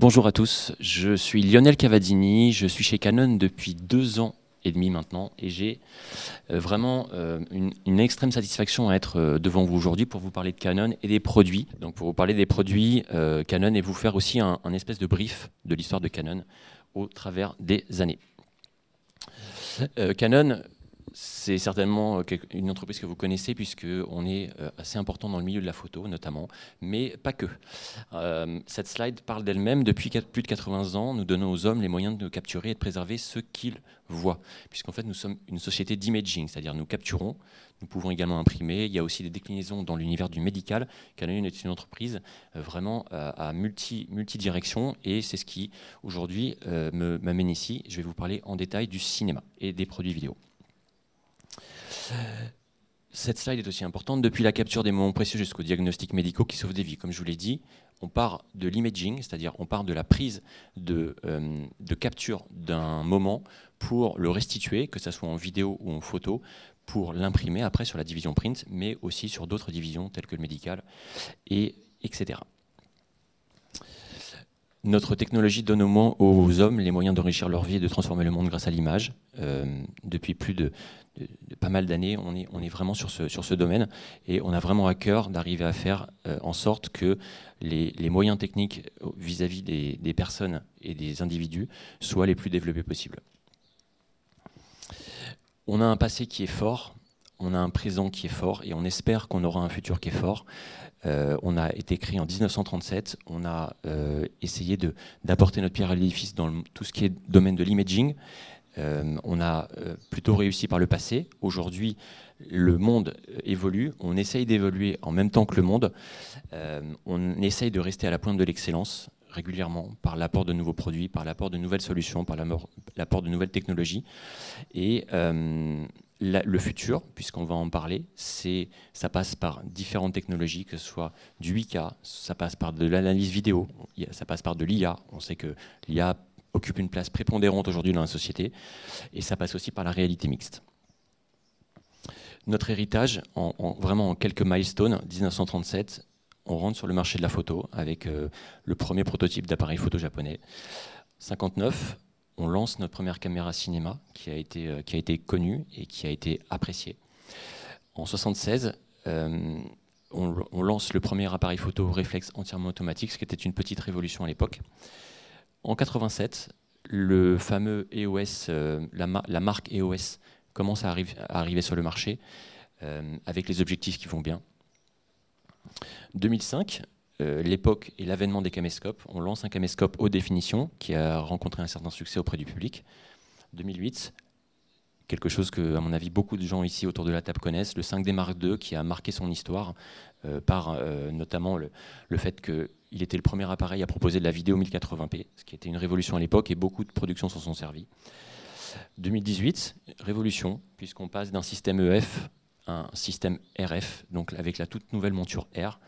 Bonjour à tous, je suis Lionel Cavadini, je suis chez Canon depuis deux ans et demi maintenant et j'ai euh, vraiment euh, une, extrême satisfaction à être euh, devant vous aujourd'hui pour vous parler de Canon et des produits. Donc pour vous parler des produits Canon et vous faire aussi un, un espèce de brief de l'histoire de Canon au travers des années. Canon, c'est certainement euh, une entreprise que vous connaissez puisqu'on est euh, assez important dans le milieu de la photo notamment, mais pas que. Euh, cette slide parle d'elle-même. Depuis plus de 80 ans, nous donnons aux hommes les moyens de capturer et de préserver ce qu'ils voient, puisqu'en fait nous sommes une société d'imaging, c'est-à-dire nous capturons, nous pouvons également imprimer. Il y a aussi des déclinaisons dans l'univers du médical. Canon est une entreprise vraiment à multi, multidirection et c'est ce qui aujourd'hui m'amène ici. Je vais vous parler en détail du cinéma et des produits vidéo. Cette slide est aussi importante. Depuis la capture des moments précieux jusqu'aux diagnostics médicaux qui sauvent des vies, comme je vous l'ai dit, on part de l'imaging, c'est-à-dire on part de la prise de, euh, capture d'un moment pour le restituer, que ce soit en vidéo ou en photo, pour l'imprimer après sur la division print, mais aussi sur d'autres divisions telles que le médical, et etc. Notre technologie donne aux hommes les moyens d'enrichir leur vie et de transformer le monde grâce à l'image. Euh, depuis plus de, pas mal d'années, on est, vraiment sur ce, sur ce domaine et on a vraiment à cœur d'arriver à faire euh, en sorte que les, moyens techniques vis-à-vis des, des, personnes et des individus soient les plus développés possibles. On a un passé qui est fort, on a un présent qui est fort et on espère qu'on aura un futur qui est fort. Euh, on a été créé en 1937, on a euh, essayé d'apporter notre pierre à l'édifice dans tout ce qui est domaine de l'imaging. Euh, on a plutôt réussi par le passé. Aujourd'hui, le monde évolue, on essaye d'évoluer en même temps que le monde. on essaye de rester à la pointe de l'excellence régulièrement par l'apport de nouveaux produits, par l'apport de nouvelles solutions, par l'apport de nouvelles technologies. Et le futur, puisqu'on va en parler, c'est, ça passe par différentes technologies, que ce soit du 8K, ça passe par de l'analyse vidéo, ça passe par de l'IA. On sait que l'IA occupe une place prépondérante aujourd'hui dans la société, et ça passe aussi par la réalité mixte. Notre héritage, en, vraiment en quelques milestones, 1937, on rentre sur le marché de la photo avec euh, le premier prototype d'appareil photo japonais. 59, on lance notre première caméra cinéma qui a été, euh, qui a été connue et qui a été appréciée. En 76, euh, on, lance le premier appareil photo réflexe entièrement automatique, ce qui était une petite révolution à l'époque. En 87, le fameux EOS, euh, la, marque EOS commence à, arriver sur le marché avec les objectifs qui vont bien. 2005, euh, l'époque et l'avènement des caméscopes, on lance un caméscope haute définition qui a rencontré un certain succès auprès du public. 2008, quelque chose que, à mon avis, beaucoup de gens ici autour de la table connaissent, le 5D Mark II qui a marqué son histoire euh, par euh, notamment le, fait qu'il était le premier appareil à proposer de la vidéo 1080p, ce qui était une révolution à l'époque et beaucoup de productions s'en sont servies. 2018, révolution, puisqu'on passe d'un système EF à un système RF, donc avec la toute nouvelle monture R,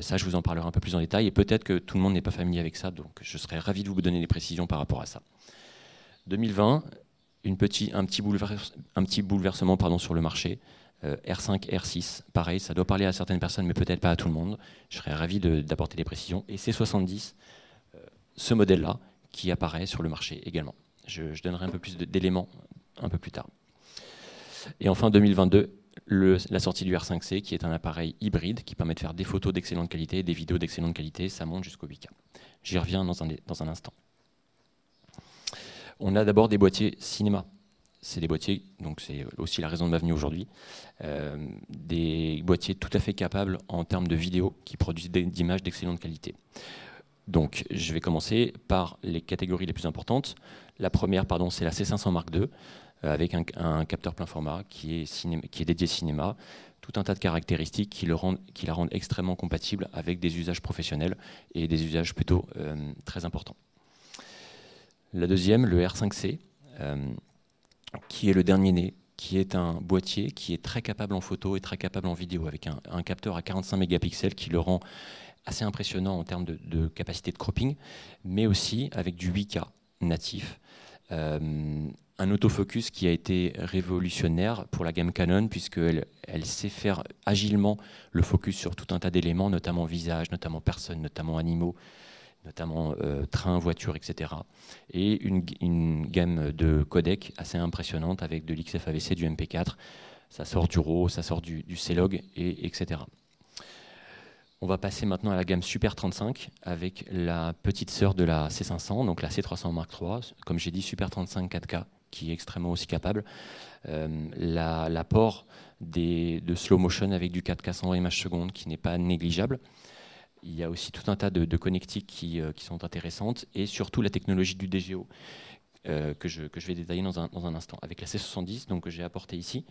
ça, je vous en parlerai un peu plus en détail. Et peut-être que tout le monde n'est pas familier avec ça, donc je serais ravi de vous donner des précisions par rapport à ça. 2020, une petit, un, petit bouleversement sur le marché. R5, euh, R6, pareil, ça doit parler à certaines personnes, mais peut-être pas à tout le monde. Je serais ravi d'apporter des précisions. Et C70, euh, ce modèle-là, qui apparaît sur le marché également. Je, je donnerai un peu plus d'éléments un peu plus tard. Et enfin, 2022, la sortie du R5C, qui est un appareil hybride qui permet de faire des photos d'excellente qualité, des vidéos d'excellente qualité, ça monte jusqu'au 8K. J'y reviens dans un, instant. On a d'abord des boîtiers cinéma. C'est des boîtiers, donc c'est aussi la raison de ma venue aujourd'hui, euh, des boîtiers tout à fait capables en termes de vidéos qui produisent des images d'excellente qualité. Donc, je vais commencer par les catégories les plus importantes. La première, pardon, c'est la C500 Mark II. Euh, avec un, capteur plein format qui est, dédié cinéma, tout un tas de caractéristiques qui, le qui la rendent extrêmement compatible avec des usages professionnels et des usages plutôt euh, très importants. La deuxième, le R5C, euh, qui est le dernier né, qui est un boîtier qui est très capable en photo et très capable en vidéo, avec un, capteur à 45 mégapixels qui le rend assez impressionnant en termes de, capacité de cropping, mais aussi avec du 8K natif, un autofocus qui a été révolutionnaire pour la gamme Canon, puisqu'elle elle sait faire agilement le focus sur tout un tas d'éléments, notamment visage, notamment personnes, notamment animaux, notamment train, voiture, etc. Et une, gamme de codecs assez impressionnante avec de l'XFAVC, du MP4, ça sort du RAW, ça sort du, du C-Log, et, etc. On va passer maintenant à la gamme Super 35 avec la petite sœur de la C500, donc la C300 Mark III, comme j'ai dit Super 35 4K, qui est extrêmement aussi capable. Euh, l'apport de slow motion avec du 4K 100 images secondes qui n'est pas négligeable. Il y a aussi tout un tas de, connectiques qui, euh, qui, sont intéressantes et surtout la technologie du DGO euh, que, je, vais détailler dans un, instant. Avec la C70 donc, que j'ai apporté ici,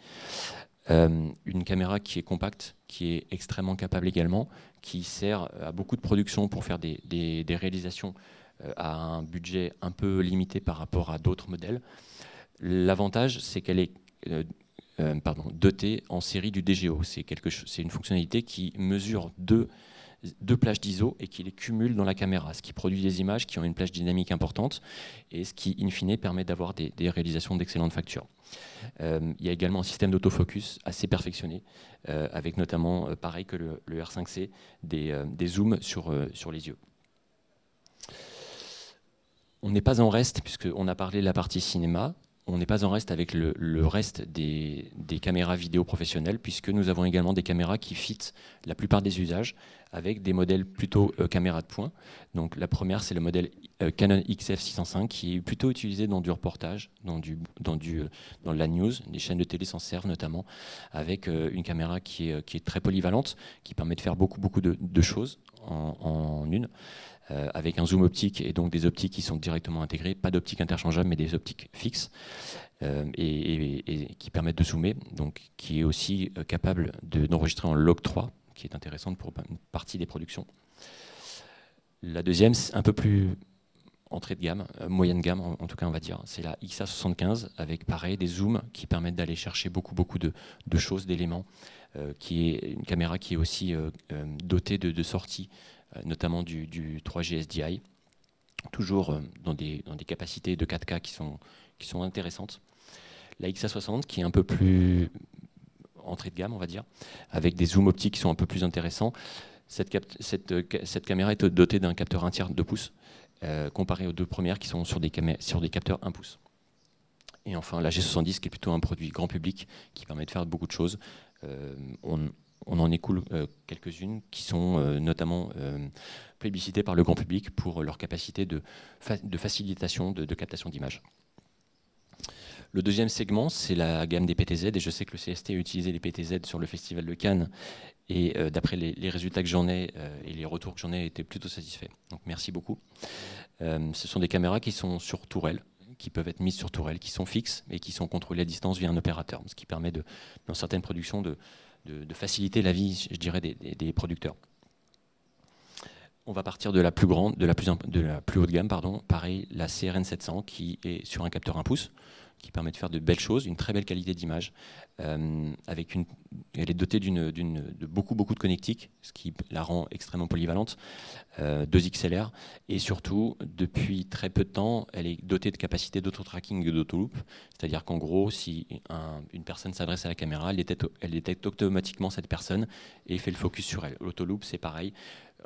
euh, une caméra qui est compacte, qui est extrêmement capable également, qui sert à beaucoup de production pour faire des, réalisations à un budget un peu limité par rapport à d'autres modèles. L'avantage, c'est qu'elle est, dotée en série du DGO. C'est une fonctionnalité qui mesure deux deux plages d'ISO et qui les cumule dans la caméra, ce qui produit des images qui ont une plage dynamique importante et ce qui, in fine, permet d'avoir des, réalisations d'excellentes factures. Euh, il y a également un système d'autofocus assez perfectionné, euh, avec notamment, euh, pareil que le, R5C, des, des zooms sur, sur les yeux. On n'est pas en reste, puisqu'on a parlé de la partie cinéma on n'est pas en reste avec le, reste des, caméras vidéo professionnelles, puisque nous avons également des caméras qui fit la plupart des usages, avec des modèles plutôt euh, caméra de point. Donc la première, c'est le modèle euh, Canon XF605, qui est plutôt utilisé dans du reportage, dans, du, dans, du, euh, dans la news. Les chaînes de télé s'en servent notamment, avec une caméra qui est, qui est très polyvalente, qui permet de faire beaucoup, beaucoup de, choses en, en une. Euh, avec un zoom optique et donc des optiques qui sont directement intégrées, pas d'optique interchangeable mais des optiques fixes euh, et, qui permettent de zoomer, donc qui est aussi euh, capable d'enregistrer en log 3, qui est intéressante pour une partie des productions. La deuxième, un peu plus entrée de gamme, moyenne gamme en, tout cas on va dire, c'est la XA75 avec pareil des zooms qui permettent d'aller chercher beaucoup beaucoup de, choses, d'éléments, qui est une caméra qui est aussi dotée de, sorties euh, notamment du, 3G SDI, toujours euh, dans des, dans des, capacités de 4K qui sont, qui sont intéressantes. La XA60 qui est un peu plus entrée de gamme, on va dire, avec des zooms optiques qui sont un peu plus intéressants. Cette, cette caméra est dotée d'un capteur 1 tiers de pouce, euh, comparé aux deux premières qui sont sur des, capteurs 1 pouce. Et enfin, la G70 qui est plutôt un produit grand public qui permet de faire beaucoup de choses. on, on en écoule euh, quelques-unes qui sont euh, notamment euh, plébiscitées par le grand public pour leur capacité de, facilitation de, captation d'images. Le deuxième segment, c'est la gamme des PTZ, et je sais que le CST a utilisé les PTZ sur le Festival de Cannes, et d'après les, résultats que j'en ai et les retours que j'en ai, été plutôt satisfait. Donc merci beaucoup. ce sont des caméras qui sont sur tourelle, qui peuvent être mises sur tourelle, qui sont fixes et qui sont contrôlées à distance via un opérateur, ce qui permet, de, dans certaines productions, de, de, faciliter la vie, je dirais, des, producteurs. On va partir de la plus grande, de la plus, de la plus haute gamme, pardon. Pareil, la CRN 700 qui est sur un capteur 1 pouce, qui permet de faire de belles choses, une très belle qualité d'image. Euh, avec une, elle est dotée d'une, de beaucoup, beaucoup de connectiques, ce qui la rend extrêmement polyvalente, euh, 2 XLR, et surtout, depuis très peu de temps, elle est dotée de capacités d'auto-tracking et d'auto-loop, c'est-à-dire qu'en gros, si une personne s'adresse à la caméra, elle détecte, elle détecte, automatiquement cette personne et fait le focus sur elle. L'auto-loop, c'est pareil,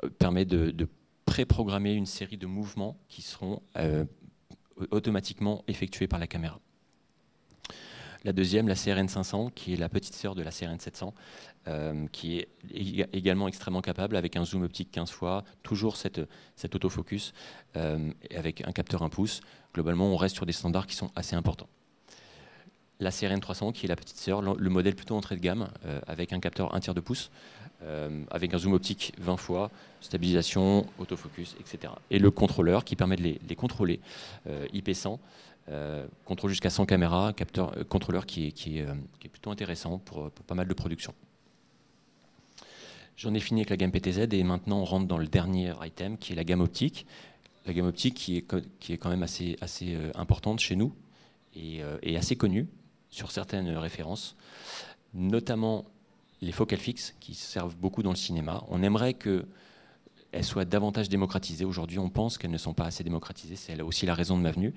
euh, permet de, de pré-programmer une série de mouvements qui seront euh, automatiquement effectués par la caméra. La deuxième, la CRN 500, qui est la petite sœur de la CRN 700, euh, qui est également extrêmement capable avec un zoom optique 15 fois, toujours cet autofocus euh, avec un capteur 1 pouce. Globalement, on reste sur des standards qui sont assez importants. La CRN 300, qui est la petite sœur, le modèle plutôt entrée de gamme, euh, avec un capteur 1 tiers de pouce, avec un zoom optique 20 fois, stabilisation, autofocus, etc. Et le contrôleur qui permet de les, contrôler, IP100, euh, contrôle jusqu'à 100 caméras, euh, contrôleur qui est, euh, plutôt intéressant pour, pas mal de production. J'en ai fini avec la gamme PTZ et maintenant on rentre dans le dernier item qui est la gamme optique. La gamme optique qui est, quand même assez, importante chez nous et assez connue sur certaines références, notamment les focales fixes qui servent beaucoup dans le cinéma. On aimerait que elles soient davantage démocratisées. Aujourd'hui, on pense qu'elles ne sont pas assez démocratisées. C'est aussi la raison de ma venue.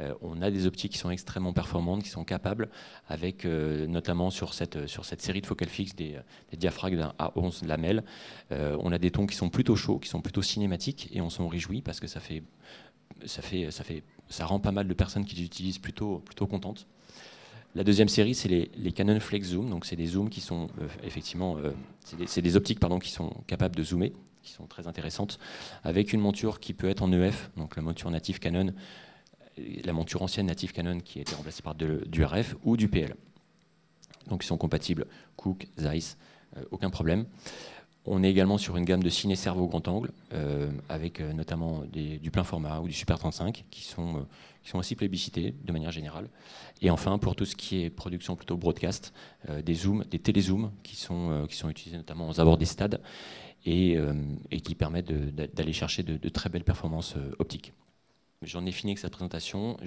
Euh, on a des optiques qui sont extrêmement performantes, qui sont capables, avec euh, notamment sur cette, sur cette série de focales fixes des, diaphragmes d'un A11 lamelles, on a des tons qui sont plutôt chauds, qui sont plutôt cinématiques, et on s'en réjouit parce que ça fait, ça fait, ça fait, ça rend pas mal de personnes qui les utilisent plutôt, plutôt contentes. La deuxième série, c'est les, Canon Flex Zoom. Donc, c'est des zooms qui sont euh, effectivement, euh, c'est des, optiques pardon, qui sont capables de zoomer, qui sont très intéressantes, avec une monture qui peut être en EF, donc la monture native Canon, la monture ancienne native Canon qui a été remplacée par du RF ou du PL. Donc, ils sont compatibles Cook, Zeiss, euh, aucun problème. On est également sur une gamme de ciné cerveau grand angle, euh, avec euh, notamment du plein format ou du Super 35, qui sont, euh, qui sont aussi plébiscités de manière générale. Et enfin, pour tout ce qui est production plutôt broadcast, des zooms, des télézooms, qui sont, utilisés notamment aux abords des stades, et, qui permettent d'aller chercher de, très belles performances optiques. J'en ai fini avec cette présentation.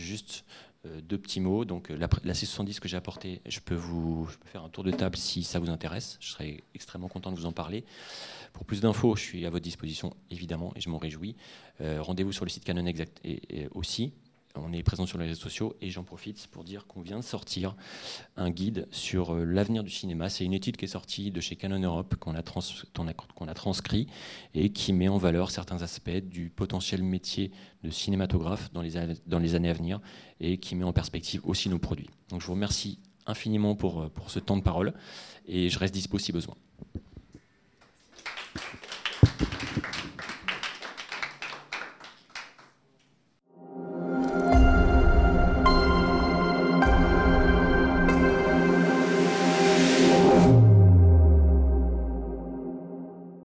Deux petits mots. Donc, euh, la, C70 que j'ai apportée, je peux vous faire un tour de table si ça vous intéresse. Je serais extrêmement content de vous en parler. Pour plus d'infos, je suis à votre disposition, évidemment, et je m'en réjouis. Euh, rendez-vous sur le site Canon Exact et aussi on est présent sur les réseaux sociaux et j'en profite pour dire qu'on vient de sortir un guide sur euh, l'avenir du cinéma. C'est une étude qui est sortie de chez Canon Europe qu'on a, transcrit et qui met en valeur certains aspects du potentiel métier de cinématographe dans les, dans les années à venir et qui met en perspective aussi nos produits. Donc je vous remercie infiniment pour, euh, pour ce temps de parole et je reste dispo si besoin.